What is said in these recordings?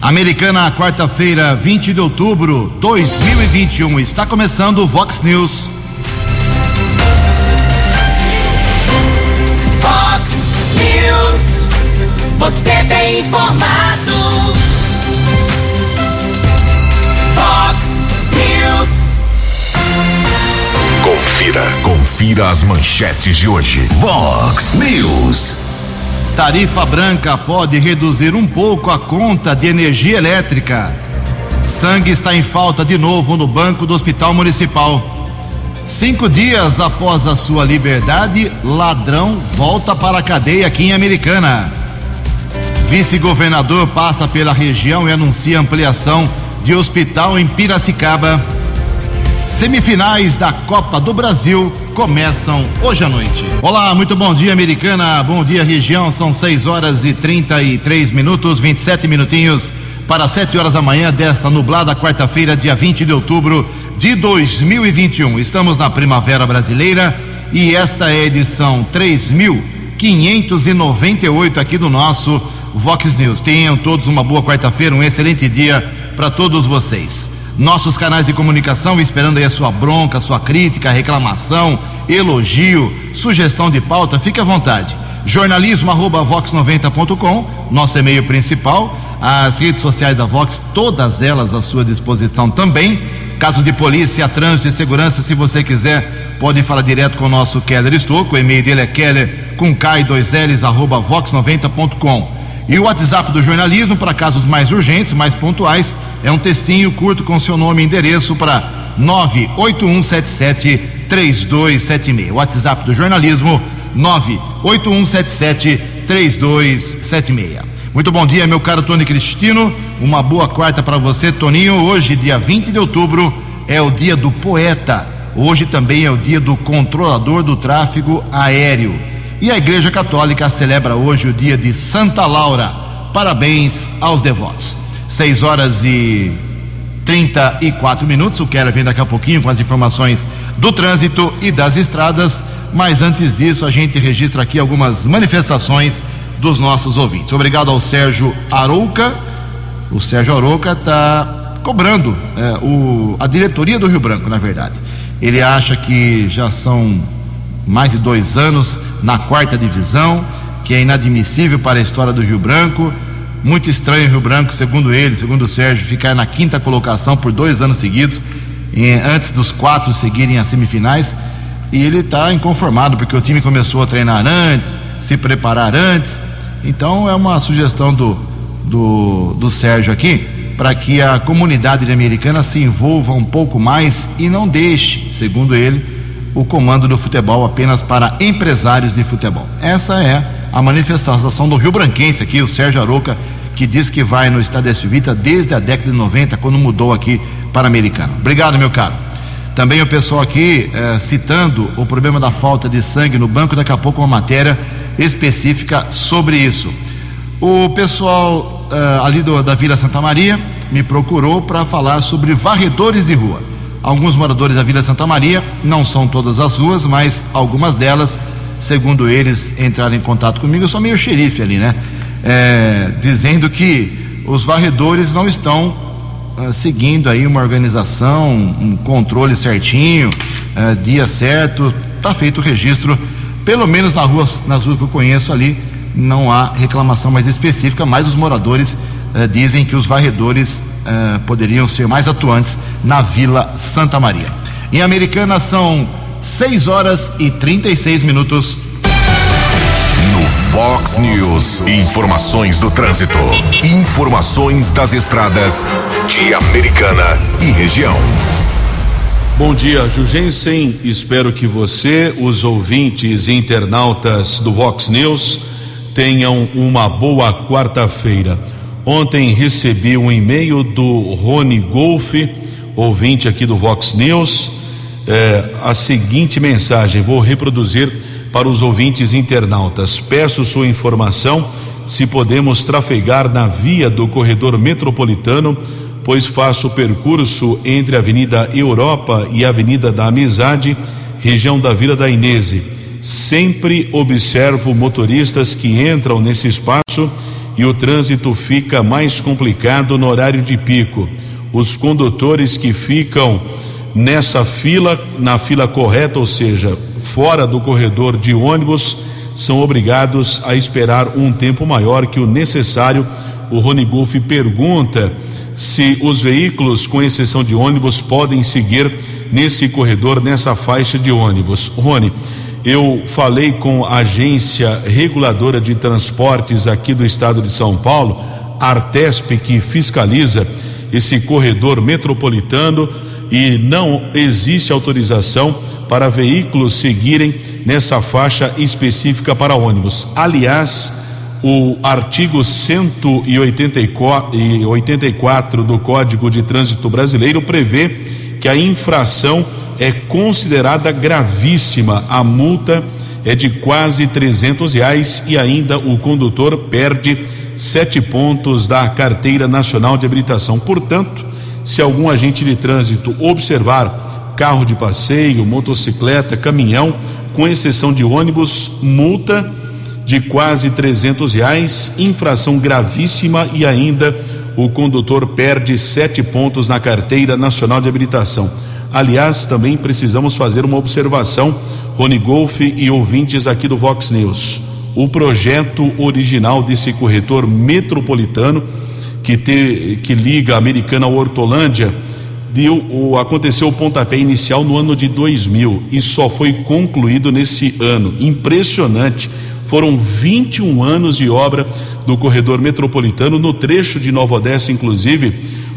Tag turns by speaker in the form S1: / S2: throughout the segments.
S1: Americana, quarta-feira, 20 de outubro de 2021. Está começando o Vox News.
S2: Vox News. Você tem informado. Vox News.
S3: Confira. Confira as manchetes de hoje. Vox News.
S1: Tarifa branca pode reduzir um pouco a conta de energia elétrica. Sangue está em falta de novo no banco do Hospital Municipal. Cinco dias após a sua liberdade, ladrão volta para a cadeia aqui em Americana. Vice-governador passa pela região e anuncia ampliação de hospital em Piracicaba. Semifinais da Copa do Brasil começam hoje à noite. Olá, muito bom dia, americana. Bom dia, região. São 6 horas e 33 minutos, 27 minutinhos para 7 horas da manhã desta nublada quarta-feira, dia 20 de outubro de 2021. Estamos na Primavera Brasileira e esta é a edição 3598 aqui do nosso Vox News. Tenham todos uma boa quarta-feira, um excelente dia para todos vocês nossos canais de comunicação, esperando aí a sua bronca, sua crítica, reclamação, elogio, sugestão de pauta, fique à vontade. Jornalismo arroba vox90.com, nosso e-mail principal, as redes sociais da Vox, todas elas à sua disposição também. Caso de polícia, trânsito e segurança, se você quiser, pode falar direto com o nosso Keller Estouco, o e-mail dele é keller com K2Ls arroba vox90.com. E o WhatsApp do jornalismo, para casos mais urgentes, mais pontuais, é um textinho curto com seu nome e endereço para 981773276. WhatsApp do jornalismo 981773276. Muito bom dia, meu caro Tony Cristino. Uma boa quarta para você, Toninho. Hoje, dia 20 de outubro, é o dia do poeta. Hoje também é o dia do controlador do tráfego aéreo. E a Igreja Católica celebra hoje o dia de Santa Laura. Parabéns aos devotos. 6 horas e 34 minutos. O Keller vem daqui a pouquinho com as informações do trânsito e das estradas. Mas antes disso, a gente registra aqui algumas manifestações dos nossos ouvintes. Obrigado ao Sérgio Arouca. O Sérgio Arouca está cobrando é, o, a diretoria do Rio Branco, na verdade. Ele acha que já são mais de dois anos na quarta divisão, que é inadmissível para a história do Rio Branco. Muito estranho o Rio Branco, segundo ele, segundo o Sérgio, ficar na quinta colocação por dois anos seguidos, antes dos quatro seguirem as semifinais. E ele está inconformado porque o time começou a treinar antes, se preparar antes. Então é uma sugestão do, do, do Sérgio aqui para que a comunidade americana se envolva um pouco mais e não deixe, segundo ele, o comando do futebol apenas para empresários de futebol. Essa é a manifestação do Rio Branquense aqui, o Sérgio Aroca, que diz que vai no Estádio Vita desde a década de 90, quando mudou aqui para Americano. Obrigado, meu caro. Também o pessoal aqui eh, citando o problema da falta de sangue no banco, daqui a pouco uma matéria específica sobre isso. O pessoal eh, ali do, da Vila Santa Maria me procurou para falar sobre varredores de rua. Alguns moradores da Vila Santa Maria, não são todas as ruas, mas algumas delas, segundo eles, entraram em contato comigo. Eu sou meio xerife ali, né? É, dizendo que os varredores não estão uh, seguindo aí uma organização, um controle certinho, uh, dia certo, está feito o registro, pelo menos na rua, nas ruas que eu conheço ali, não há reclamação mais específica, mas os moradores uh, dizem que os varredores poderiam ser mais atuantes na Vila Santa Maria. Em Americana são 6 horas e 36 minutos.
S3: No Fox News, informações do trânsito, informações das estradas de Americana e região.
S4: Bom dia, Jugensen. Espero que você, os ouvintes e internautas do Vox News, tenham uma boa quarta-feira. Ontem recebi um e-mail do Rony Golfe, ouvinte aqui do Vox News, é, a seguinte mensagem, vou reproduzir para os ouvintes internautas. Peço sua informação se podemos trafegar na via do corredor metropolitano, pois faço o percurso entre a Avenida Europa e a Avenida da Amizade, região da Vila da Inese. Sempre observo motoristas que entram nesse espaço e o trânsito fica mais complicado no horário de pico. Os condutores que ficam nessa fila, na fila correta, ou seja, fora do corredor de ônibus, são obrigados a esperar um tempo maior que o necessário. O Rony Golf pergunta se os veículos, com exceção de ônibus, podem seguir nesse corredor, nessa faixa de ônibus. Rony, eu falei com a agência reguladora de transportes aqui do estado de São Paulo, Artesp, que fiscaliza esse corredor metropolitano e não existe autorização para veículos seguirem nessa faixa específica para ônibus. Aliás, o artigo 184 do Código de Trânsito Brasileiro prevê que a infração é considerada gravíssima. A multa é de quase trezentos reais e ainda o condutor perde sete pontos da carteira nacional de habilitação. Portanto, se algum agente de trânsito observar carro de passeio, motocicleta, caminhão, com exceção de ônibus, multa de quase trezentos reais, infração gravíssima e ainda o condutor perde sete pontos na carteira nacional de habilitação. Aliás, também precisamos fazer uma observação, Rony Golf e ouvintes aqui do Vox News. O projeto original desse corretor metropolitano que, te, que liga a Americana ao Hortolândia deu, aconteceu o pontapé inicial no ano de 2000 e só foi concluído nesse ano. Impressionante. Foram 21 anos de obra do corredor metropolitano no trecho de Nova Odessa, inclusive,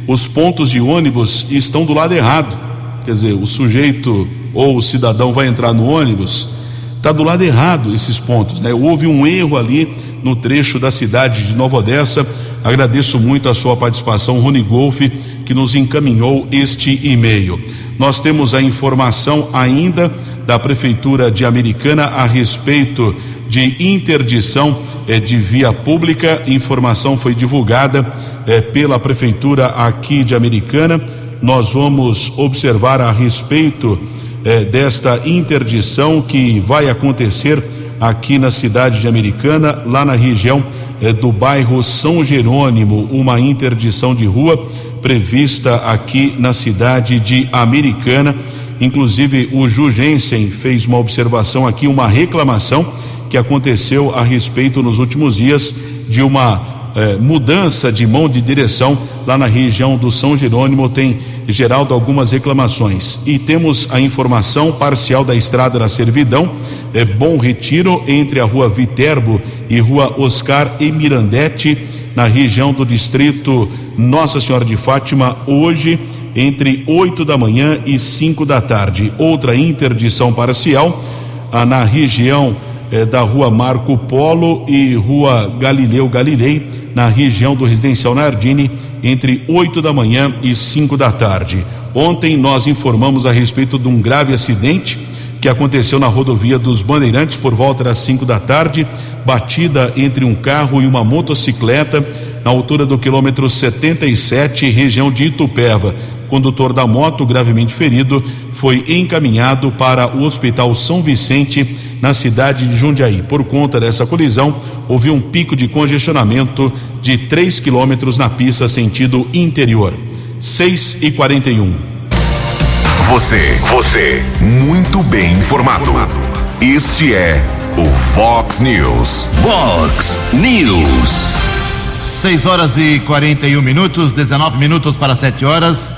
S4: os pontos de ônibus estão do lado errado quer dizer, o sujeito ou o cidadão vai entrar no ônibus, está do lado errado esses pontos, né? Houve um erro ali no trecho da cidade de Nova Odessa. Agradeço muito a sua participação, Rony Golf, que nos encaminhou este e-mail. Nós temos a informação ainda da Prefeitura de Americana a respeito de interdição eh, de via pública. Informação foi divulgada eh, pela Prefeitura aqui de Americana nós vamos observar a respeito eh, desta interdição que vai acontecer aqui na cidade de Americana, lá na região eh, do bairro São Jerônimo, uma interdição de rua prevista aqui na cidade de Americana. Inclusive, o Jugensen fez uma observação aqui, uma reclamação que aconteceu a respeito nos últimos dias de uma eh, mudança de mão de direção lá na região do São Jerônimo. Tem Geraldo algumas reclamações. E temos a informação parcial da estrada na Servidão, é Bom Retiro, entre a rua Viterbo e rua Oscar e Mirandete, na região do distrito Nossa Senhora de Fátima, hoje, entre 8 da manhã e 5 da tarde. Outra interdição parcial na região eh, da rua Marco Polo e rua Galileu Galilei, na região do residencial Nardini entre 8 da manhã e 5 da tarde. Ontem nós informamos a respeito de um grave acidente que aconteceu na rodovia dos Bandeirantes por volta das 5 da tarde, batida entre um carro e uma motocicleta na altura do quilômetro 77, região de Itupeva. Condutor da moto, gravemente ferido, foi encaminhado para o Hospital São Vicente na cidade de Jundiaí. Por conta dessa colisão, houve um pico de congestionamento de 3 quilômetros na pista sentido interior. 6 e 41.
S3: Você, você, muito bem informado. Este é o Fox News. Fox News.
S1: 6 horas e 41 minutos, 19 minutos para 7 horas.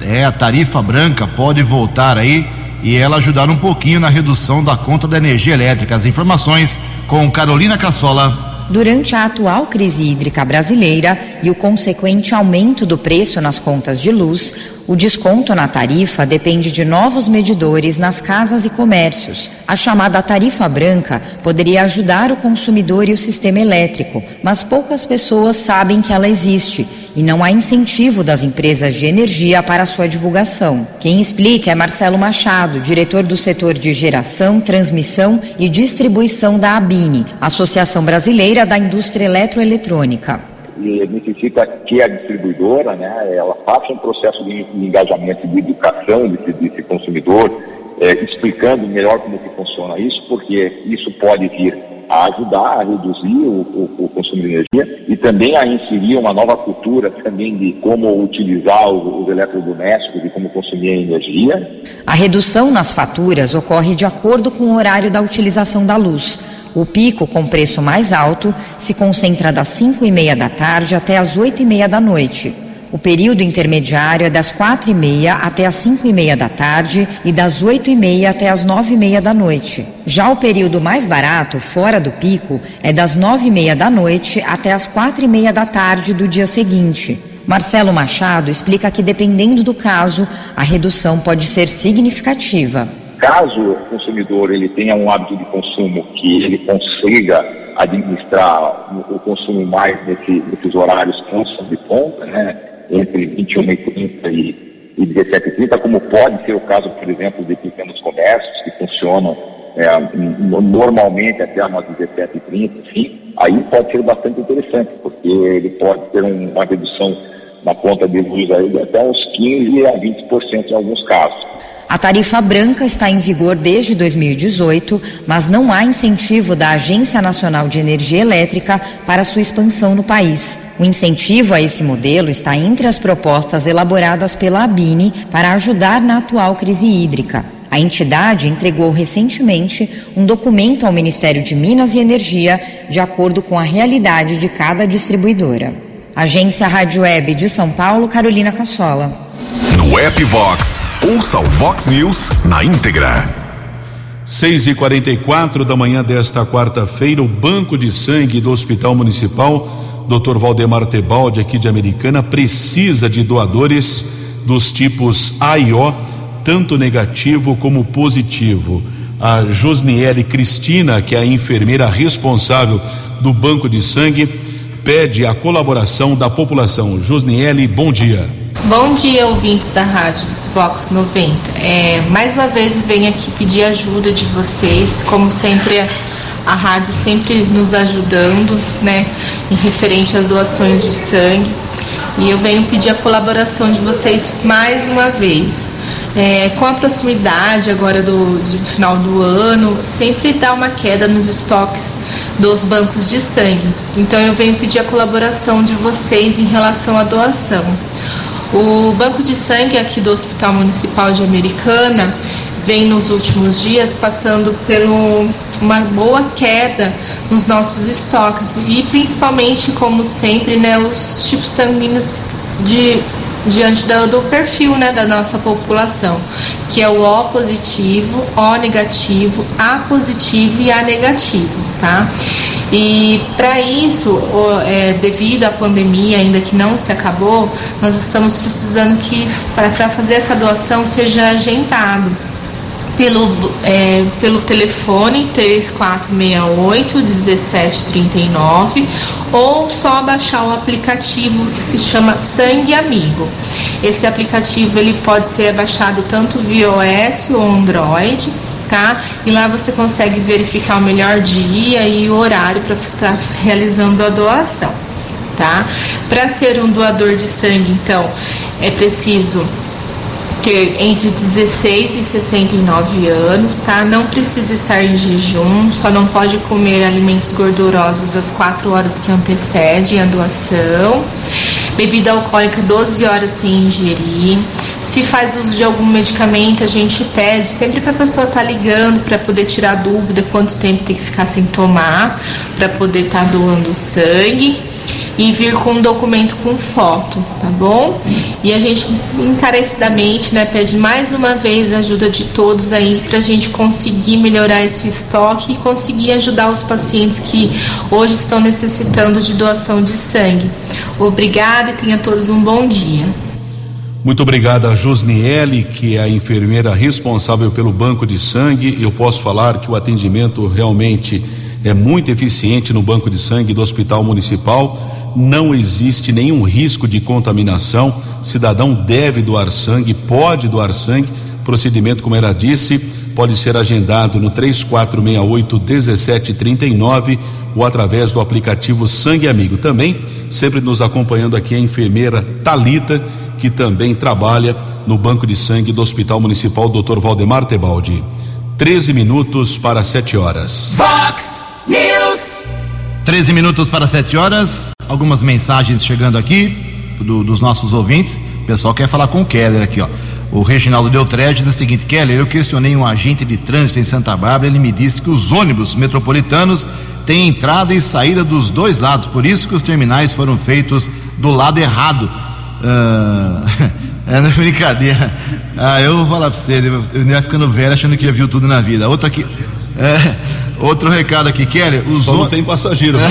S1: É, a tarifa branca pode voltar aí e ela ajudar um pouquinho na redução da conta da energia elétrica. As informações com Carolina Cassola.
S5: Durante a atual crise hídrica brasileira e o consequente aumento do preço nas contas de luz, o desconto na tarifa depende de novos medidores nas casas e comércios. A chamada tarifa branca poderia ajudar o consumidor e o sistema elétrico, mas poucas pessoas sabem que ela existe e não há incentivo das empresas de energia para sua divulgação. Quem explica é Marcelo Machado, diretor do setor de geração, transmissão e distribuição da ABINE, Associação Brasileira da Indústria Eletroeletrônica
S6: e necessita que a distribuidora, né, ela faça um processo de engajamento de educação desse, desse consumidor, é, explicando melhor como que funciona isso, porque isso pode vir a ajudar a reduzir o, o, o, consumo de energia e também a inserir uma nova cultura também de como utilizar os, os eletrodomésticos e como consumir a energia.
S5: A redução nas faturas ocorre de acordo com o horário da utilização da luz. O pico com preço mais alto se concentra das 5 e meia da tarde até as 8 e meia da noite. O período intermediário é das quatro e meia até as cinco e meia da tarde e das oito e meia até as nove e meia da noite. Já o período mais barato, fora do pico, é das nove e meia da noite até as quatro e meia da tarde do dia seguinte. Marcelo Machado explica que, dependendo do caso, a redução pode ser significativa.
S6: Caso o consumidor ele tenha um hábito de consumo que ele consiga administrar o consumo mais nesse, nesses horários que de ponta, né? Entre 21h30 e, e 17h30, como pode ser o caso, por exemplo, de pequenos comércios que funcionam é, normalmente até umas 17h30, enfim, aí pode ser bastante interessante, porque ele pode ter um, uma redução na conta de luz aí de até uns 15% a 20% em alguns casos.
S5: A tarifa branca está em vigor desde 2018, mas não há incentivo da Agência Nacional de Energia Elétrica para sua expansão no país. O incentivo a esse modelo está entre as propostas elaboradas pela ABINE para ajudar na atual crise hídrica. A entidade entregou recentemente um documento ao Ministério de Minas e Energia, de acordo com a realidade de cada distribuidora. Agência Rádio Web de São Paulo, Carolina Cassola.
S3: No app Vox, ouça o Vox News na íntegra.
S4: 6 e 44 da manhã desta quarta-feira, o Banco de Sangue do Hospital Municipal, Dr. Valdemar Tebaldi, aqui de Americana, precisa de doadores dos tipos A e O, tanto negativo como positivo. A Josniele Cristina, que é a enfermeira responsável do Banco de Sangue, pede a colaboração da população. Josniele, bom dia.
S7: Bom dia, ouvintes da rádio Vox 90. É, mais uma vez venho aqui pedir ajuda de vocês, como sempre a rádio sempre nos ajudando, né, em referente às doações de sangue. E eu venho pedir a colaboração de vocês mais uma vez. É, com a proximidade agora do, do final do ano, sempre dá uma queda nos estoques dos bancos de sangue. Então eu venho pedir a colaboração de vocês em relação à doação. O banco de sangue aqui do Hospital Municipal de Americana vem nos últimos dias passando por uma boa queda nos nossos estoques e principalmente, como sempre, né, os tipos sanguíneos de diante do, do, perfil né, da nossa população, que é o O positivo, O negativo, A positivo e A negativo, tá? E para isso, é, devido à pandemia ainda que não se acabou, nós estamos precisando que para fazer essa doação seja agendado pelo, é, pelo telefone 3468 1739 ou só baixar o aplicativo que se chama Sangue Amigo. Esse aplicativo ele pode ser baixado tanto via iOS ou Android tá? E lá você consegue verificar o melhor dia e o horário para estar tá realizando a doação, tá? Para ser um doador de sangue, então, é preciso ter entre 16 e 69 anos, tá? Não precisa estar em jejum, só não pode comer alimentos gordurosos às 4 horas que antecedem a doação. Bebida alcoólica 12 horas sem ingerir. Se faz uso de algum medicamento, a gente pede sempre para a pessoa estar tá ligando para poder tirar dúvida quanto tempo tem que ficar sem tomar, para poder estar tá doando sangue e vir com um documento com foto, tá bom? E a gente encarecidamente, né, pede mais uma vez a ajuda de todos aí para a gente conseguir melhorar esse estoque e conseguir ajudar os pacientes que hoje estão necessitando de doação de sangue. Obrigada e tenha todos um bom dia.
S4: Muito obrigado a Josniele, que é a enfermeira responsável pelo banco de sangue. Eu posso falar que o atendimento realmente é muito eficiente no banco de sangue do Hospital Municipal não existe nenhum risco de contaminação. Cidadão deve doar sangue, pode doar sangue. Procedimento, como ela disse, pode ser agendado no 3468 1739 ou através do aplicativo Sangue Amigo. Também, sempre nos acompanhando aqui a enfermeira Talita, que também trabalha no Banco de Sangue do Hospital Municipal Dr. Valdemar Tebaldi. 13 minutos para 7 horas.
S2: Vox News.
S1: 13 minutos para 7 horas. Algumas mensagens chegando aqui do- dos nossos ouvintes. O pessoal quer falar com o Keller aqui, ó. O Reginaldo Deltrede diz o seguinte: Keller, eu questionei um agente de trânsito em Santa Bárbara. Ele me disse que os ônibus metropolitanos têm entrada e saída dos dois lados. Por isso que os terminais foram feitos do lado errado. Ah, é não brincadeira. Ah, eu vou falar pra você, eu eu ia ficando velho achando que já viu tudo na vida. Outra aqui. é, outro recado aqui, Keller. Os
S4: Só não
S1: ô-
S4: tem passageiro.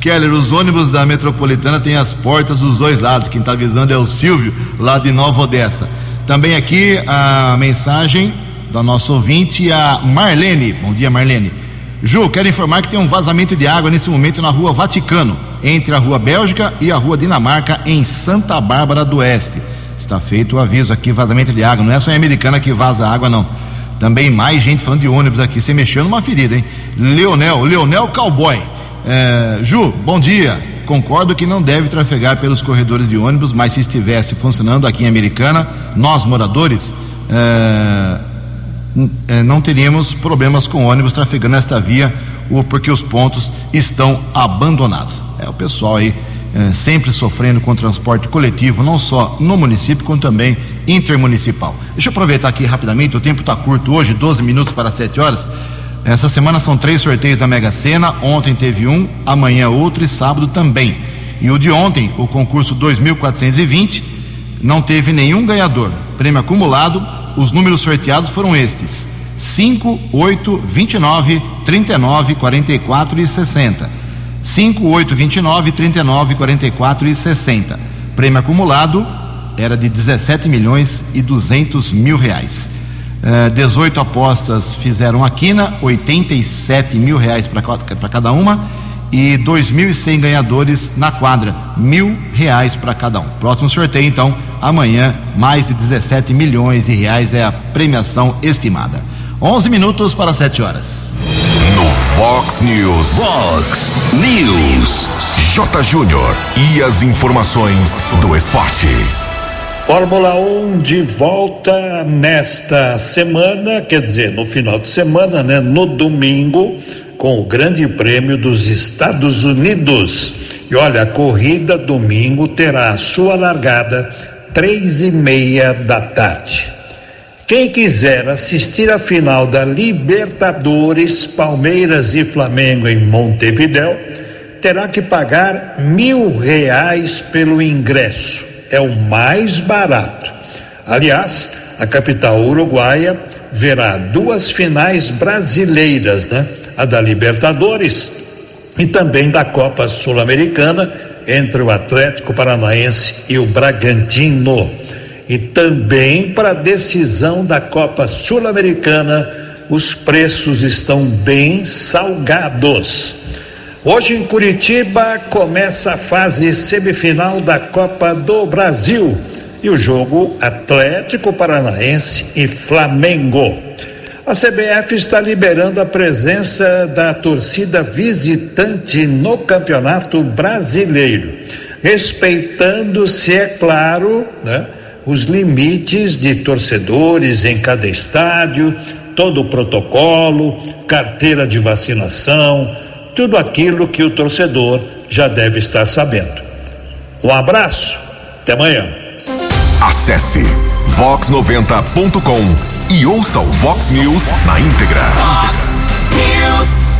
S1: Keller, os ônibus da metropolitana têm as portas dos dois lados. Quem está avisando é o Silvio, lá de Nova Odessa. Também aqui a mensagem da nossa ouvinte, a Marlene. Bom dia, Marlene. Ju, quero informar que tem um vazamento de água nesse momento na rua Vaticano, entre a rua Bélgica e a rua Dinamarca, em Santa Bárbara do Oeste. Está feito o aviso aqui, vazamento de água. Não é só em Americana que vaza água, não. Também mais gente falando de ônibus aqui. Você mexeu numa ferida, hein? Leonel, Leonel Cowboy. É, Ju, bom dia. Concordo que não deve trafegar pelos corredores de ônibus, mas se estivesse funcionando aqui em Americana, nós moradores é, é, não teríamos problemas com ônibus trafegando nesta via, o- porque os pontos estão abandonados. É o pessoal aí é, sempre sofrendo com transporte coletivo, não só no município, como também intermunicipal. Deixa eu aproveitar aqui rapidamente, o tempo está curto hoje, 12 minutos para 7 horas. Essa semana são três sorteios da Mega Sena. Ontem teve um, amanhã outro e sábado também. E o de ontem, o concurso 2420, não teve nenhum ganhador. Prêmio acumulado, os números sorteados foram estes: 5, 8, 29, 39, 44 e 60. 5, 8, 29, 39, 44 e 60. Prêmio acumulado era de 17 milhões e 200 mil reais. Eh, 18 apostas fizeram a quina, 87 mil reais para cada uma e 2.100 ganhadores na quadra, mil reais para cada um. Próximo sorteio, então, amanhã, mais de 17 milhões de reais é a premiação estimada. 11 minutos para 7 horas.
S3: No Fox News. Fox News. J. Júnior. E as informações do esporte.
S8: Fórmula 1 de volta nesta semana, quer dizer, no final de semana, né? No domingo, com o Grande Prêmio dos Estados Unidos. E olha, a corrida domingo terá a sua largada três e meia da tarde. Quem quiser assistir a final da Libertadores, Palmeiras e Flamengo em Montevidéu, terá que pagar mil reais pelo ingresso. É o mais barato. Aliás, a capital uruguaia verá duas finais brasileiras, né? A da Libertadores e também da Copa Sul-Americana entre o Atlético Paranaense e o Bragantino. E também para a decisão da Copa Sul-Americana, os preços estão bem salgados. Hoje em Curitiba começa a fase semifinal da Copa do Brasil e o jogo Atlético Paranaense e Flamengo. A CBF está liberando a presença da torcida visitante no Campeonato Brasileiro, respeitando-se, é claro, né, os limites de torcedores em cada estádio, todo o protocolo, carteira de vacinação, tudo aquilo que o torcedor já deve estar sabendo. Um abraço, até amanhã.
S3: Acesse vox90.com e ouça o Vox News na íntegra.
S2: Fox News.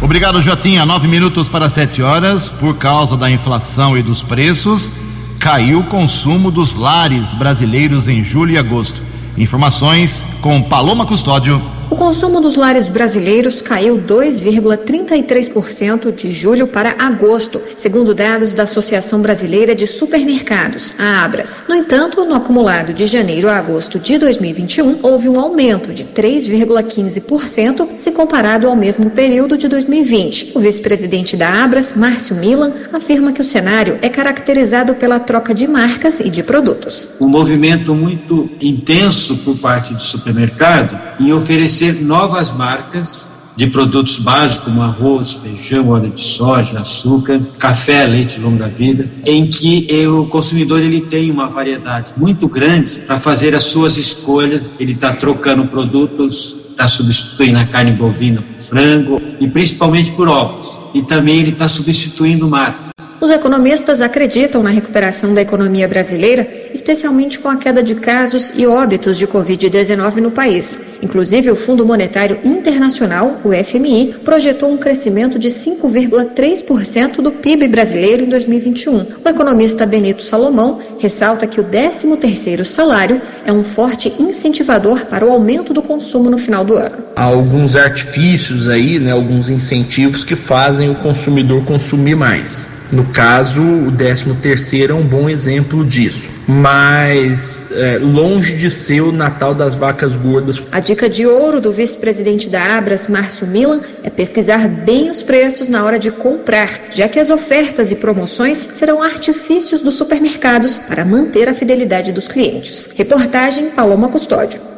S1: Obrigado, Jotinha. Nove minutos para sete horas. Por causa da inflação e dos preços, caiu o consumo dos lares brasileiros em julho e agosto. Informações com Paloma Custódio.
S9: O consumo dos lares brasileiros caiu 2,33% de julho para agosto, segundo dados da Associação Brasileira de Supermercados, a Abras. No entanto, no acumulado de janeiro a agosto de 2021, houve um aumento de 3,15% se comparado ao mesmo período de 2020. O vice-presidente da Abras, Márcio Milan, afirma que o cenário é caracterizado pela troca de marcas e de produtos.
S10: um movimento muito intenso por parte do supermercado em oferecer novas marcas de produtos básicos como arroz, feijão, óleo de soja, açúcar, café, leite longa-vida, em que eh, o consumidor ele tem uma variedade muito grande para fazer as suas escolhas. Ele está trocando produtos, está substituindo a carne bovina por frango e principalmente por ovos. e também ele está substituindo marcas.
S9: Os economistas acreditam na recuperação da economia brasileira, especialmente com a queda de casos e óbitos de Covid-19 no país. Inclusive, o Fundo Monetário Internacional, o FMI, projetou um crescimento de 5,3% do PIB brasileiro em 2021. O economista Benito Salomão ressalta que o 13º salário é um forte incentivador para o aumento do consumo no final do ano.
S11: Há alguns artifícios aí, né, alguns incentivos que fazem o consumidor consumir mais. No caso, o 13 terceiro é um bom exemplo disso, mas é, longe de ser o Natal das vacas gordas.
S9: A dica de ouro do vice-presidente da Abras, Márcio Milan, é pesquisar bem os preços na hora de comprar, já que as ofertas e promoções serão artifícios dos supermercados para manter a fidelidade dos clientes. Reportagem Paloma Custódio.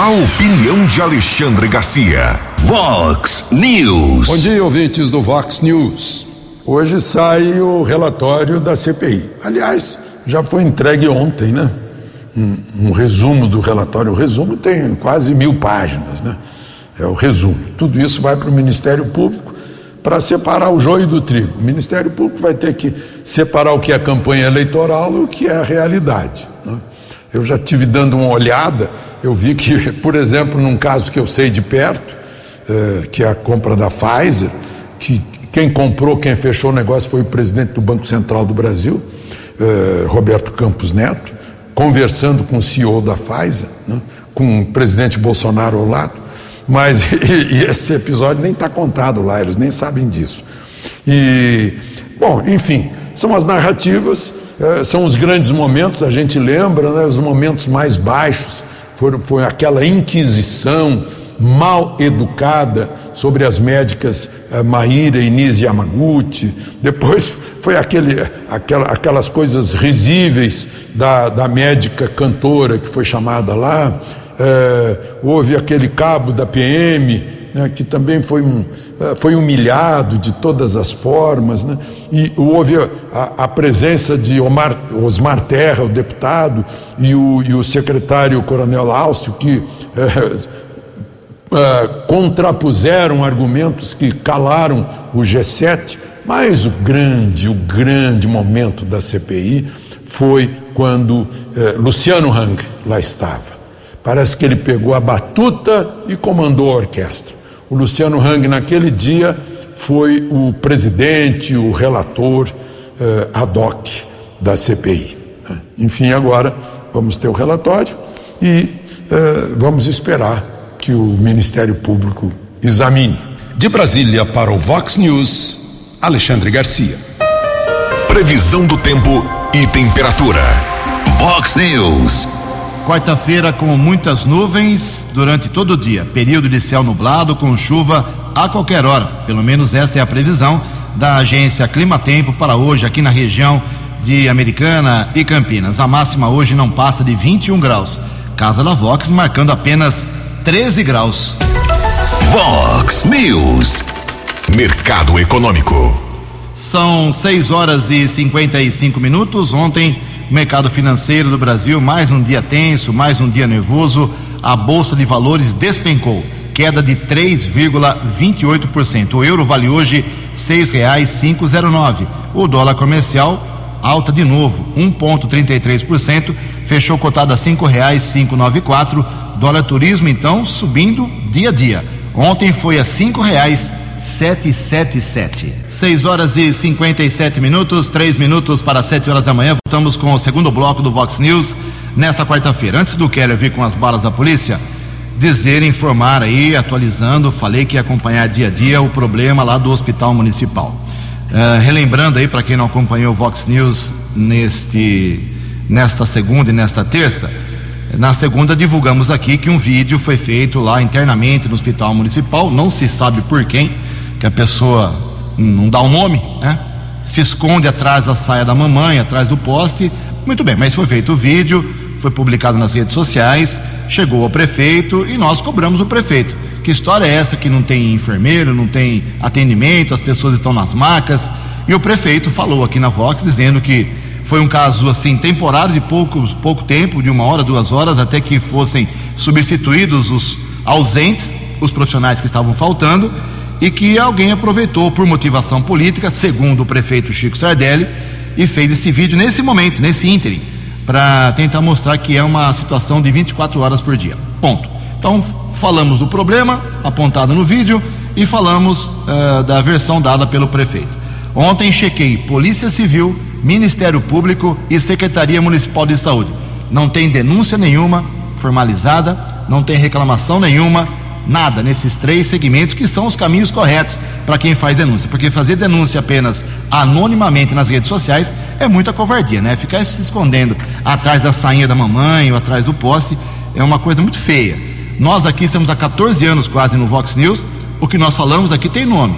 S3: A opinião de Alexandre Garcia.
S2: Vox News.
S12: Bom dia, ouvintes do Vox News. Hoje sai o relatório da CPI. Aliás, já foi entregue ontem, né? Um, um, resumo do relatório. O resumo tem quase mil páginas, né? É o resumo. Tudo isso vai para o Ministério Público para separar o joio do trigo. O Ministério Público vai ter que separar o que é campanha eleitoral e o que é a realidade. Eu já tive dando uma olhada, eu vi que, por exemplo, num caso que eu sei de perto, eh, que é a compra da Pfizer, que quem comprou, quem fechou o negócio foi o presidente do Banco Central do Brasil, eh, Roberto Campos Neto, conversando com o CEO da Pfizer, né, com o presidente Bolsonaro ao lado, mas e, e esse episódio nem está contado lá, eles nem sabem disso. E, bom, enfim, são as narrativas são os grandes momentos, a gente lembra, né, os momentos mais baixos, foram, foi aquela inquisição mal educada sobre as médicas uh, Maíra e Yamaguchi, depois foi aquele, aquela, aquelas coisas risíveis da, da médica cantora que foi chamada lá, uh, houve aquele cabo da PM né, que também foi, um, eh, foi humilhado de todas as formas, né, e houve a, a, presença de Omar, Osmar Terra, o deputado, e o, e o secretário Coronel Alcio, que é, é, contrapuseram argumentos que calaram o G7, mas o grande, o grande momento da CPI foi quando Luciano Hang lá estava. Parece que ele pegou a batuta e comandou a orquestra. O Luciano Hang, naquele dia, foi o presidente, o relator eh, ad hoc da CPI. Né? Enfim, agora vamos ter o relatório e eh, vamos esperar que o Ministério Público examine.
S3: De Brasília para o Vox News, Alexandre Garcia. Previsão do tempo e temperatura.
S2: Vox News.
S1: Quarta-feira com muitas nuvens durante todo o dia. Período de céu nublado com chuva a qualquer hora. Pelo menos esta é a previsão da agência Climatempo para hoje aqui na região de Americana e Campinas. A máxima hoje não passa de 21 graus. Casa da Vox marcando apenas 13 graus.
S2: Vox News.
S3: Mercado Econômico.
S1: São 6 horas e 55 minutos. Ontem mercado financeiro do Brasil, mais um dia tenso, mais um dia nervoso. A bolsa de valores despencou, queda de 3,28%. O euro vale hoje zero nove. O dólar comercial alta de novo, 1,33%, fechou cotado a nove quatro. Dólar turismo então subindo dia a dia. Ontem foi a cinco reais 777. 6 horas e 57 minutos, 3 minutos para 7 horas da manhã. Voltamos com o segundo bloco do Vox News nesta quarta-feira. Antes do Keller vir com as balas da polícia, dizer, informar aí, atualizando, falei que ia acompanhar dia a dia o problema lá do Hospital Municipal. Uh, relembrando aí para quem não acompanhou o Vox News neste, nesta segunda e nesta terça, na segunda, divulgamos aqui que um vídeo foi feito lá internamente no Hospital Municipal, não se sabe por quem, que a pessoa não dá o um nome, né? Se esconde atrás da saia da mamãe, atrás do poste. Muito bem, mas foi feito o vídeo, foi publicado nas redes sociais, chegou ao prefeito e nós cobramos o prefeito. Que história é essa que não tem enfermeiro, não tem atendimento, as pessoas estão nas macas? E o prefeito falou aqui na Vox dizendo que foi um caso assim temporário de pouco, pouco tempo, de uma hora, duas horas, até que fossem substituídos os ausentes, os profissionais que estavam faltando, e que alguém aproveitou por motivação política, segundo o prefeito Chico Sardelli, e fez esse vídeo nesse momento, nesse ínterim, para tentar mostrar que é uma situação de 24 horas por dia. Ponto. Então, falamos do problema apontado no vídeo e falamos uh, da versão dada pelo prefeito. Ontem chequei Polícia Civil, Ministério Público e Secretaria Municipal de Saúde. Não tem denúncia nenhuma formalizada, não tem reclamação nenhuma, nada nesses três segmentos que são os caminhos corretos para quem faz denúncia. Porque fazer denúncia apenas anonimamente nas redes sociais é muita covardia, né? Ficar se escondendo atrás da sainha da mamãe ou atrás do poste é uma coisa muito feia. Nós aqui estamos há 14 anos quase no Vox News. O que nós falamos aqui tem nome.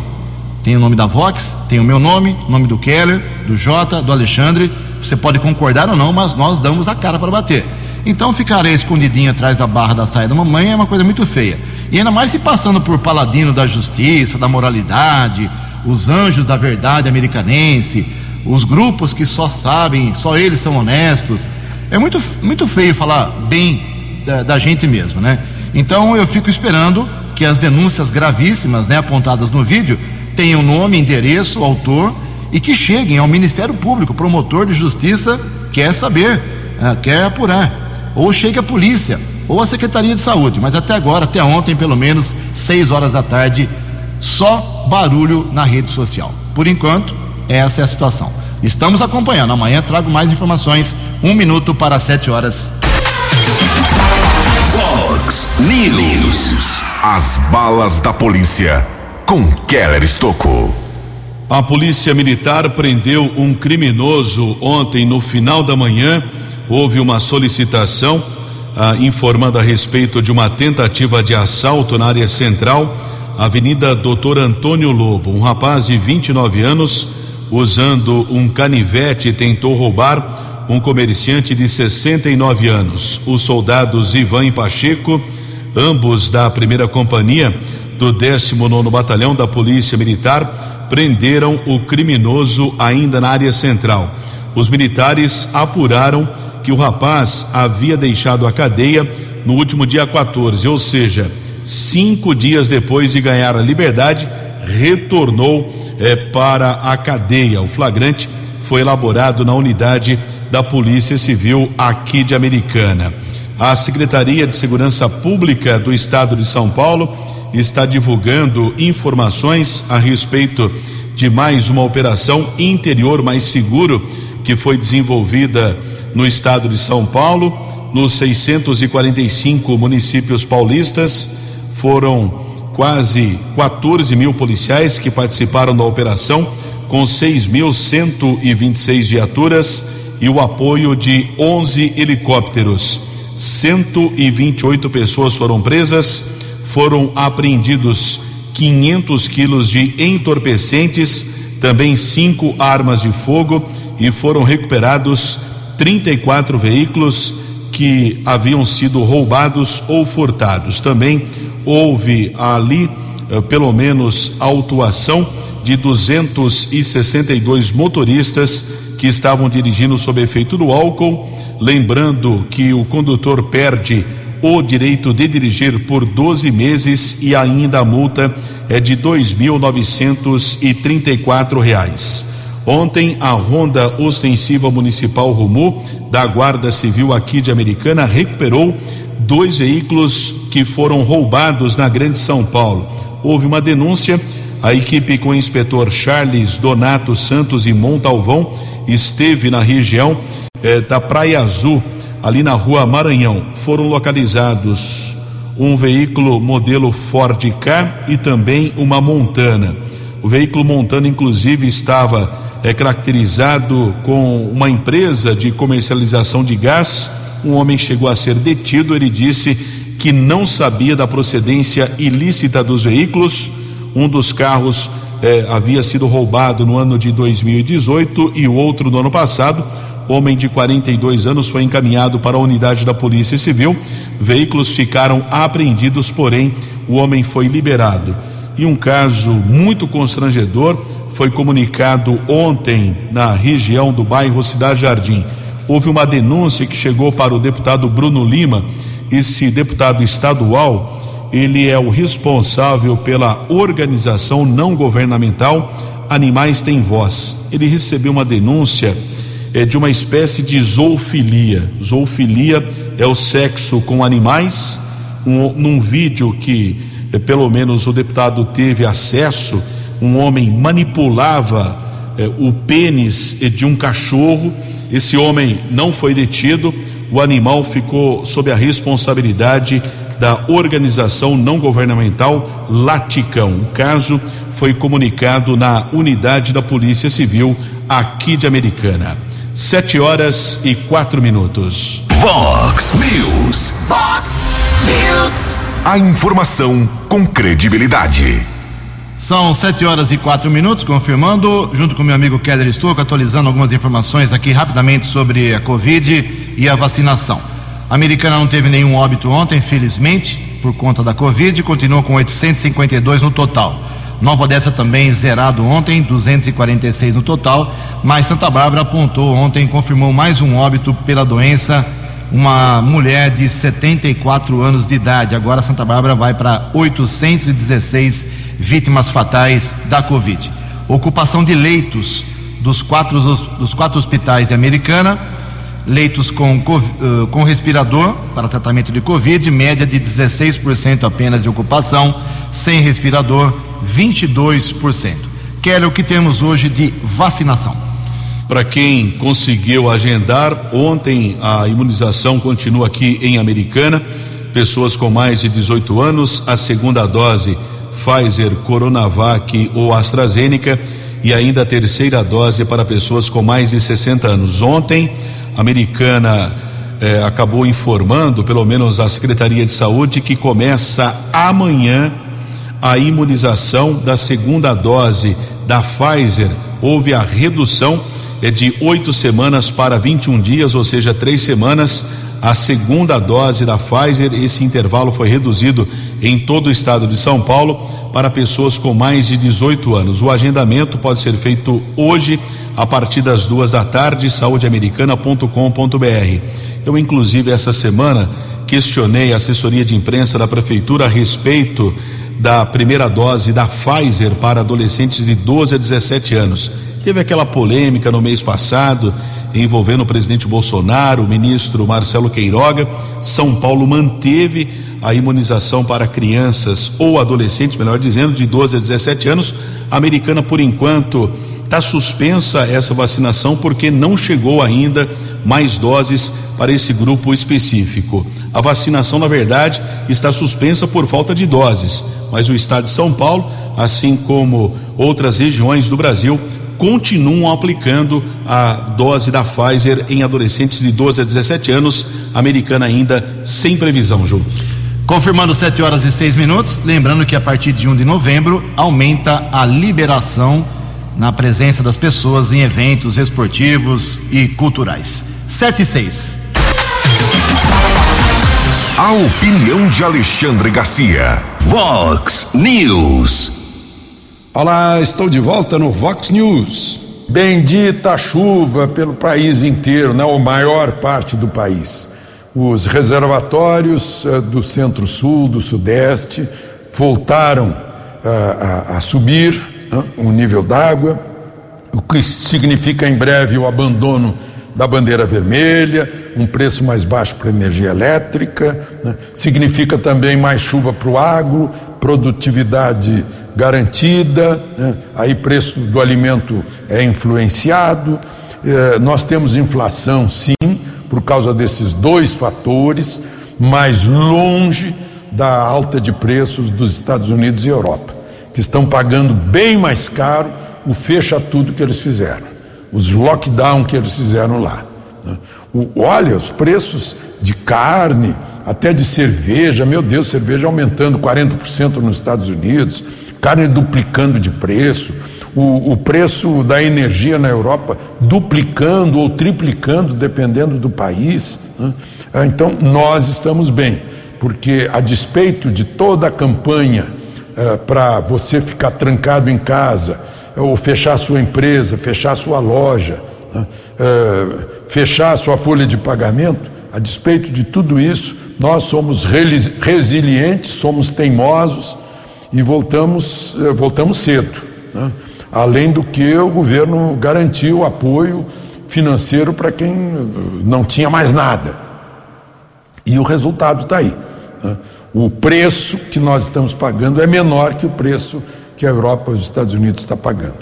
S1: Tem o nome da Vox, tem o meu nome, o nome do Keller, do Jota, do Alexandre. Você pode concordar ou não, mas nós damos a cara para bater. Então ficar escondidinho atrás da barra da saia da mamãe é uma coisa muito feia. E ainda mais se passando por paladino da justiça, da moralidade, os anjos da verdade americanense, os grupos que só sabem, só eles são honestos. É muito, muito feio falar bem da, da gente mesmo, né? Então eu fico esperando que as denúncias gravíssimas, né, apontadas no vídeo, tenham nome, endereço, autor e que cheguem ao Ministério Público, promotor de justiça quer saber, uh, quer apurar, ou chegue a polícia ou a Secretaria de Saúde, mas até agora, até ontem, pelo menos seis horas da tarde, só barulho na rede social. Por enquanto, essa é a situação. Estamos acompanhando. Amanhã trago mais informações. Um minuto para sete horas.
S3: Fox News. As balas da polícia com Keller Estocou.
S4: A polícia militar prendeu um criminoso ontem no final da manhã. Houve uma solicitação ah, informando a respeito de uma tentativa de assalto na área central, Avenida Doutor Antônio Lobo. Um rapaz de 29 anos, usando um canivete, tentou roubar um comerciante de 69 anos. Os soldados Ivan e Pacheco, ambos da primeira companhia do 19 Batalhão da Polícia Militar, prenderam o criminoso ainda na área central. Os militares apuraram que o rapaz havia deixado a cadeia no último dia 14, ou seja, cinco dias depois de ganhar a liberdade, retornou eh, para a cadeia. O flagrante foi elaborado na unidade da Polícia Civil aqui de Americana. A Secretaria de Segurança Pública do Estado de São Paulo está divulgando informações a respeito de mais uma operação interior mais seguro que foi desenvolvida no estado de São Paulo, nos 645 municípios paulistas, foram quase 14 mil policiais que participaram da operação, com 6.126 viaturas e o apoio de 11 helicópteros. 128 pessoas foram presas, foram apreendidos 500 quilos de entorpecentes, também cinco armas de fogo e foram recuperados 34 veículos que haviam sido roubados ou furtados. Também houve ali, eh, pelo menos, autuação de 262 motoristas que estavam dirigindo sob efeito do álcool. Lembrando que o condutor perde o direito de dirigir por 12 meses e ainda a multa é de 2.934 reais. Ontem, a Ronda Ostensiva Municipal Rumu, da Guarda Civil aqui de Americana, recuperou dois veículos que foram roubados na Grande São Paulo. Houve uma denúncia, a equipe com o inspetor Charles Donato Santos e Montalvão esteve na região eh, da Praia Azul, ali na rua Maranhão. Foram localizados um veículo modelo Ford K e também uma Montana. O veículo Montana, inclusive, estava é caracterizado com uma empresa de comercialização de gás. Um homem chegou a ser detido. Ele disse que não sabia da procedência ilícita dos veículos. Um dos carros eh, havia sido roubado no ano de 2018 e o outro no ano passado. Homem de 42 anos foi encaminhado para a unidade da Polícia Civil. Veículos ficaram apreendidos, porém o homem foi liberado. E um caso muito constrangedor foi comunicado ontem na região do bairro Cidade Jardim. Houve uma denúncia que chegou para o deputado Bruno Lima, esse deputado estadual ele é o responsável pela organização não governamental Animais Têm Voz. Ele recebeu uma denúncia é, de uma espécie de zoofilia. Zoofilia é o sexo com animais. Um, num vídeo que, é, pelo menos, o deputado teve acesso, um homem manipulava é, o pênis de um cachorro. Esse homem não foi detido, o animal ficou sob a responsabilidade da organização não governamental Laticão. O caso foi comunicado na unidade da Polícia Civil aqui de Americana. Sete horas e quatro minutos.
S2: Vox News.
S3: Vox News. A informação com credibilidade.
S1: São sete horas e quatro minutos, confirmando, junto com meu amigo Keller Estouco, atualizando algumas informações aqui rapidamente sobre a Covid e a vacinação. A americana não teve nenhum óbito ontem, felizmente, por conta da Covid, continua com 852 no total. Nova Odessa também zerado ontem, 246 no total, mas Santa Bárbara apontou ontem, confirmou mais um óbito pela doença, uma mulher de 74 anos de idade. Agora Santa Bárbara vai para 816 vítimas fatais da Covid. Ocupação de leitos dos quatro, dos quatro hospitais de Americana leitos com, com respirador para tratamento de Covid, média de 16% apenas de ocupação, sem respirador, 22%. Kelly, o que temos hoje de vacinação?
S4: Para quem conseguiu agendar, ontem a imunização continua aqui em Americana. Pessoas com mais de 18 anos, a segunda dose Pfizer, Coronavac ou AstraZeneca e ainda a terceira dose para pessoas com mais de 60 anos. Ontem, americana eh, acabou informando, pelo menos a Secretaria de Saúde, que começa amanhã a imunização da segunda dose da Pfizer. Houve a redução é de oito semanas para 21 dias, ou seja, três semanas. A segunda dose da Pfizer, esse intervalo foi reduzido em todo o estado de São Paulo para pessoas com mais de 18 anos. O agendamento pode ser feito hoje a partir das duas da tarde, saudeamericana.com.br. Eu, inclusive, essa semana questionei a assessoria de imprensa da prefeitura a respeito da primeira dose da Pfizer para adolescentes de 12 a 17 anos. Teve aquela polêmica no mês passado envolvendo o presidente Bolsonaro, o ministro Marcelo Queiroga. São Paulo manteve a imunização para crianças ou adolescentes, melhor dizendo, de 12 a 17 anos. A americana, por enquanto, está suspensa essa vacinação porque não chegou ainda mais doses para esse grupo específico. A vacinação, na verdade, está suspensa por falta de doses, mas o estado de São Paulo, assim como outras regiões do Brasil, continuam aplicando a dose da Pfizer em adolescentes de 12 a 17 anos, americana ainda sem previsão, Ju.
S1: Confirmando 7 horas e 6 minutos, lembrando que a partir de 1 de novembro aumenta a liberação na presença das pessoas em eventos esportivos e culturais. 7 e 6.
S3: A opinião de Alexandre Garcia.
S2: Vox News.
S12: Olá, estou de volta no Vox News. Bendita chuva pelo país inteiro, né? Ou maior parte do país. Os reservatórios uh, do centro-sul, do sudeste, voltaram uh, a, a, subir uh, o nível d'água, o que significa em breve o abandono da bandeira vermelha, um preço mais baixo para energia elétrica, né? significa também mais chuva para o agro, produtividade garantida, né? aí preço do alimento é influenciado. Eh, nós temos inflação, sim, por causa desses dois fatores, mais longe da alta de preços dos Estados Unidos e Europa, que estão pagando bem mais caro o fecha tudo que eles fizeram os lockdown que eles fizeram lá. Né? O, olha, os preços de carne, até de cerveja, meu Deus, cerveja aumentando 40% nos Estados Unidos, carne duplicando de preço, o, o, preço da energia na Europa duplicando ou triplicando, dependendo do país. Né? Ah, então, nós estamos bem, porque a despeito de toda a campanha uh, para você ficar trancado em casa, ou fechar sua empresa, fechar sua loja, né? é, fechar sua folha de pagamento, a despeito de tudo isso, nós somos resilientes, somos teimosos e voltamos, eh, voltamos cedo. Né? Além do que o governo garantiu apoio financeiro para quem não tinha mais nada. E o resultado está aí. Né? O preço que nós estamos pagando é menor que o preço que a Europa e os Estados Unidos estão pagando.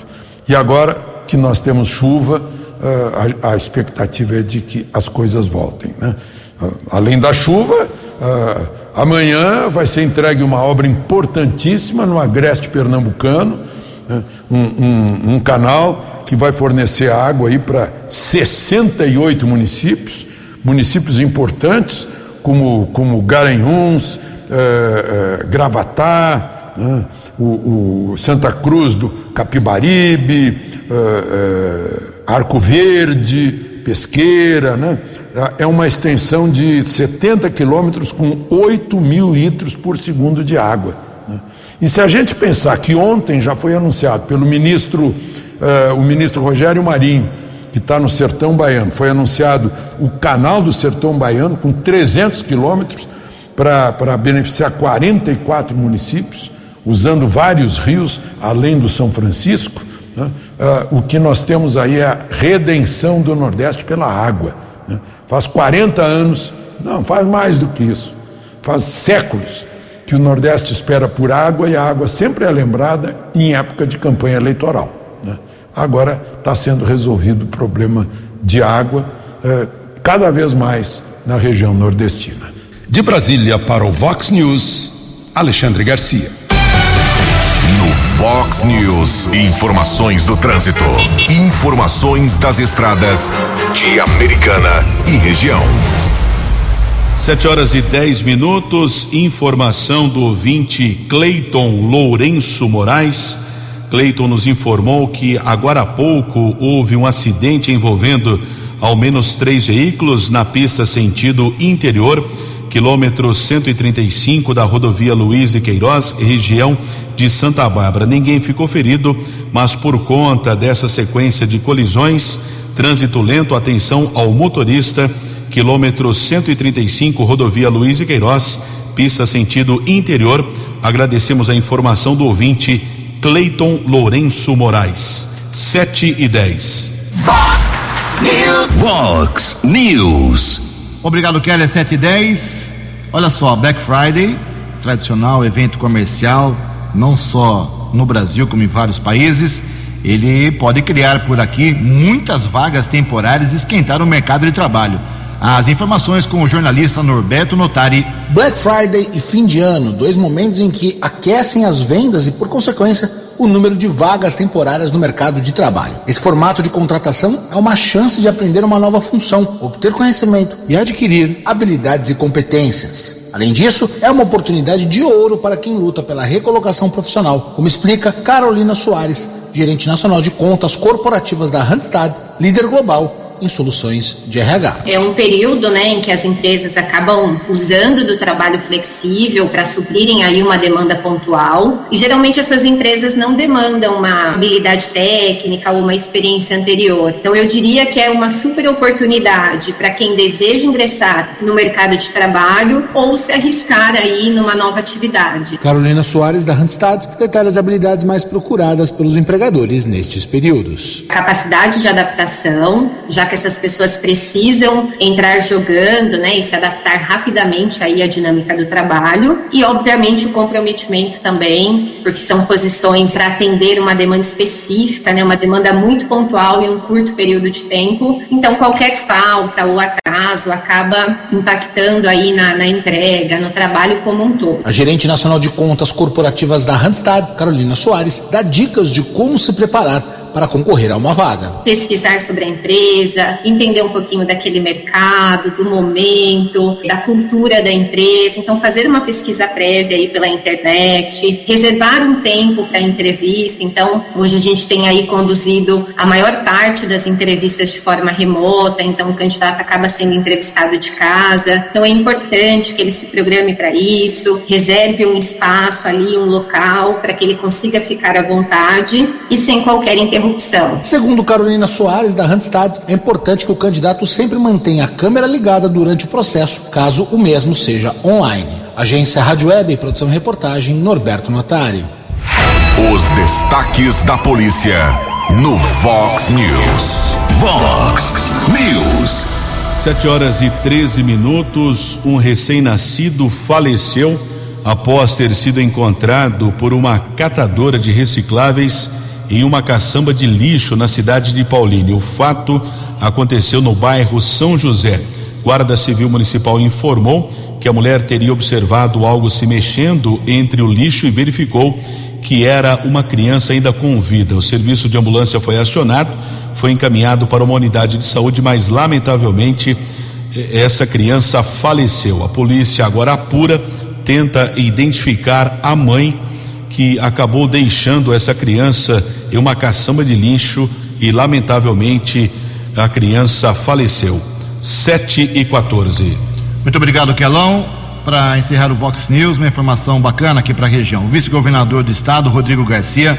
S12: E agora que nós temos chuva, eh, a, a expectativa é de que as coisas voltem. Né? Ah, além da chuva, ah, amanhã vai ser entregue uma obra importantíssima no agreste pernambucano, né? um, um, um canal que vai fornecer água aí para 68 municípios, municípios importantes como, como Garanhuns, eh, eh, Gravatá, né? o, o, Santa Cruz do Capibaribe, eh, Arco Verde, Pesqueira, né? É uma extensão de 70 quilômetros com 8 mil litros por segundo de água. Né? E se a gente pensar que ontem já foi anunciado pelo ministro, uh, o ministro Rogério Marinho, que está no Sertão Baiano, foi anunciado o canal do Sertão Baiano com 300 quilômetros para beneficiar 44 municípios, usando vários rios além do São Francisco. Né? Uh, o que nós temos aí é a redenção do Nordeste pela água. Faz 40 anos, não, faz mais do que isso, faz séculos que o Nordeste espera por água e a água sempre é lembrada em época de campanha eleitoral. Né? Agora está sendo resolvido o problema de água eh, cada vez mais na região nordestina.
S3: De Brasília para o Vox News, Alexandre Garcia. Fox News, informações do trânsito, informações das estradas de Americana e região.
S4: Sete horas e dez minutos, informação do ouvinte Cleiton Lourenço Moraes. Cleiton nos informou que agora há pouco houve um acidente envolvendo ao menos três veículos na pista sentido interior, quilômetro 135 da rodovia Luiz e Queiroz, região de Santa Bárbara. Ninguém ficou ferido, mas por conta dessa sequência de colisões, trânsito lento, atenção ao motorista, quilômetro 135, rodovia Luiz e Queiroz, pista sentido interior. Agradecemos a informação do ouvinte Cleiton Lourenço Moraes. 7 e 10.
S2: Fox News. Fox News.
S1: Obrigado, Kelly. 7 e 10. Olha só, Black Friday, tradicional evento comercial não só no Brasil, como em vários países, ele pode criar por aqui muitas vagas temporárias e esquentar o mercado de trabalho. As informações com o jornalista Norberto Notari.
S13: Black Friday e fim de ano, dois momentos em que aquecem as vendas e, por consequência, o número de vagas temporárias no mercado de trabalho. Esse formato de contratação é uma chance de aprender uma nova função, obter conhecimento e adquirir habilidades e competências. Além disso, é uma oportunidade de ouro para quem luta pela recolocação profissional, como explica Carolina Soares, gerente nacional de contas corporativas da Randstad, líder global em soluções de RH.
S14: É um período né, em que as empresas acabam usando do trabalho flexível para suprirem aí uma demanda pontual e geralmente essas empresas não demandam uma habilidade técnica ou uma experiência anterior. Então eu diria que é uma super oportunidade para quem deseja ingressar no mercado de trabalho ou se arriscar aí numa nova atividade.
S13: Carolina Soares da Randstad detalha as habilidades mais procuradas pelos empregadores nestes períodos.
S14: Capacidade de adaptação, já que essas pessoas precisam entrar jogando, né, e se adaptar rapidamente aí à dinâmica do trabalho e obviamente o comprometimento também, porque são posições para atender uma demanda específica, né, uma demanda muito pontual em um curto período de tempo. Então qualquer falta ou atraso acaba impactando aí na, na entrega, no trabalho como um todo.
S13: A gerente nacional de contas corporativas da Randstad, Carolina Soares, dá dicas de como se preparar para concorrer a uma vaga.
S14: Pesquisar sobre a empresa, entender um pouquinho daquele mercado, do momento, da cultura da empresa. Então, fazer uma pesquisa prévia aí pela internet, reservar um tempo para entrevista. Então, hoje a gente tem aí conduzido a maior parte das entrevistas de forma remota, então o candidato acaba sendo entrevistado de casa. Então, é importante que ele se programe para isso, reserve um espaço ali, um local, para que ele consiga ficar à vontade e sem qualquer interrupção corrupção.
S13: Segundo Carolina Soares, da Randstad, é importante que o candidato sempre mantenha a câmera ligada durante o processo, caso o mesmo seja online. Agência Rádio Web, produção e reportagem, Norberto Notari.
S3: Os destaques da polícia no Vox News. Vox News.
S4: 7 horas e 13 minutos. Um recém-nascido faleceu após ter sido encontrado por uma catadora de recicláveis em uma caçamba de lixo na cidade de Paulínia. O fato aconteceu no bairro São José. Guarda Civil Municipal informou que a mulher teria observado algo se mexendo entre o lixo e verificou que era uma criança ainda com vida. O serviço de ambulância foi acionado, foi encaminhado para uma unidade de saúde, mas lamentavelmente eh, essa criança faleceu. A polícia agora apura, tenta identificar a mãe que acabou deixando essa criança em uma caçamba de lixo e lamentavelmente a criança faleceu. 7 e 14.
S1: Muito obrigado, Quelão. Para encerrar o Vox News, uma informação bacana aqui para a região. O vice-governador do estado, Rodrigo Garcia,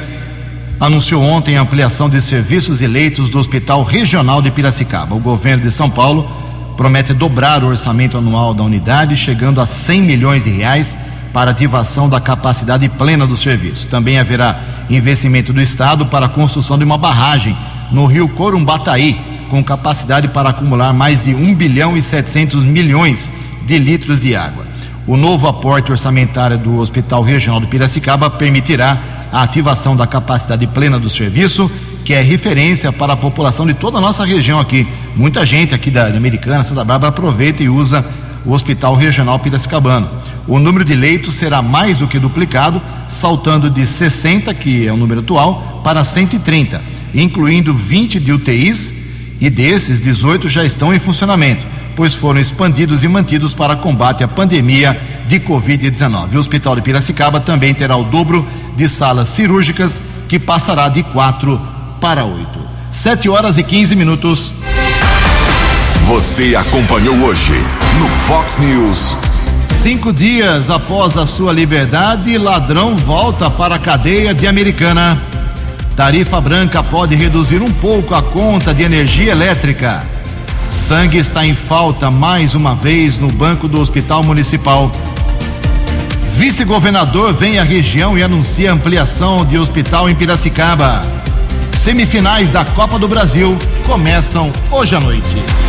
S1: anunciou ontem a ampliação de serviços e leitos do Hospital Regional de Piracicaba. O governo de São Paulo promete dobrar o orçamento anual da unidade, chegando a 100 milhões de reais para ativação da capacidade plena do serviço. Também haverá investimento do Estado para a construção de uma barragem no rio Corumbataí, com capacidade para acumular mais de 1 bilhão e 700 milhões de litros de água. O novo aporte orçamentário do Hospital Regional de Piracicaba permitirá a ativação da capacidade plena do serviço, que é referência para a população de toda a nossa região aqui. Muita gente aqui da, Americana, Santa Bárbara, aproveita e usa o Hospital Regional Piracicabano. O número de leitos será mais do que duplicado, saltando de 60, que é o número atual, para 130, incluindo 20 de UTIs, e desses, 18 já estão em funcionamento pois foram expandidos e mantidos para combate à pandemia de Covid-19. O Hospital de Piracicaba também terá o dobro de salas cirúrgicas, que passará de quatro para oito. Sete horas e 15 minutos.
S3: Você acompanhou hoje no Fox News.
S1: Cinco dias após a sua liberdade, ladrão volta para a cadeia de Americana. Tarifa branca pode reduzir um pouco a conta de energia elétrica. Sangue está em falta mais uma vez no banco do Hospital Municipal. Vice-governador vem à região e anuncia ampliação de hospital em Piracicaba. Semifinais da Copa do Brasil começam hoje à noite.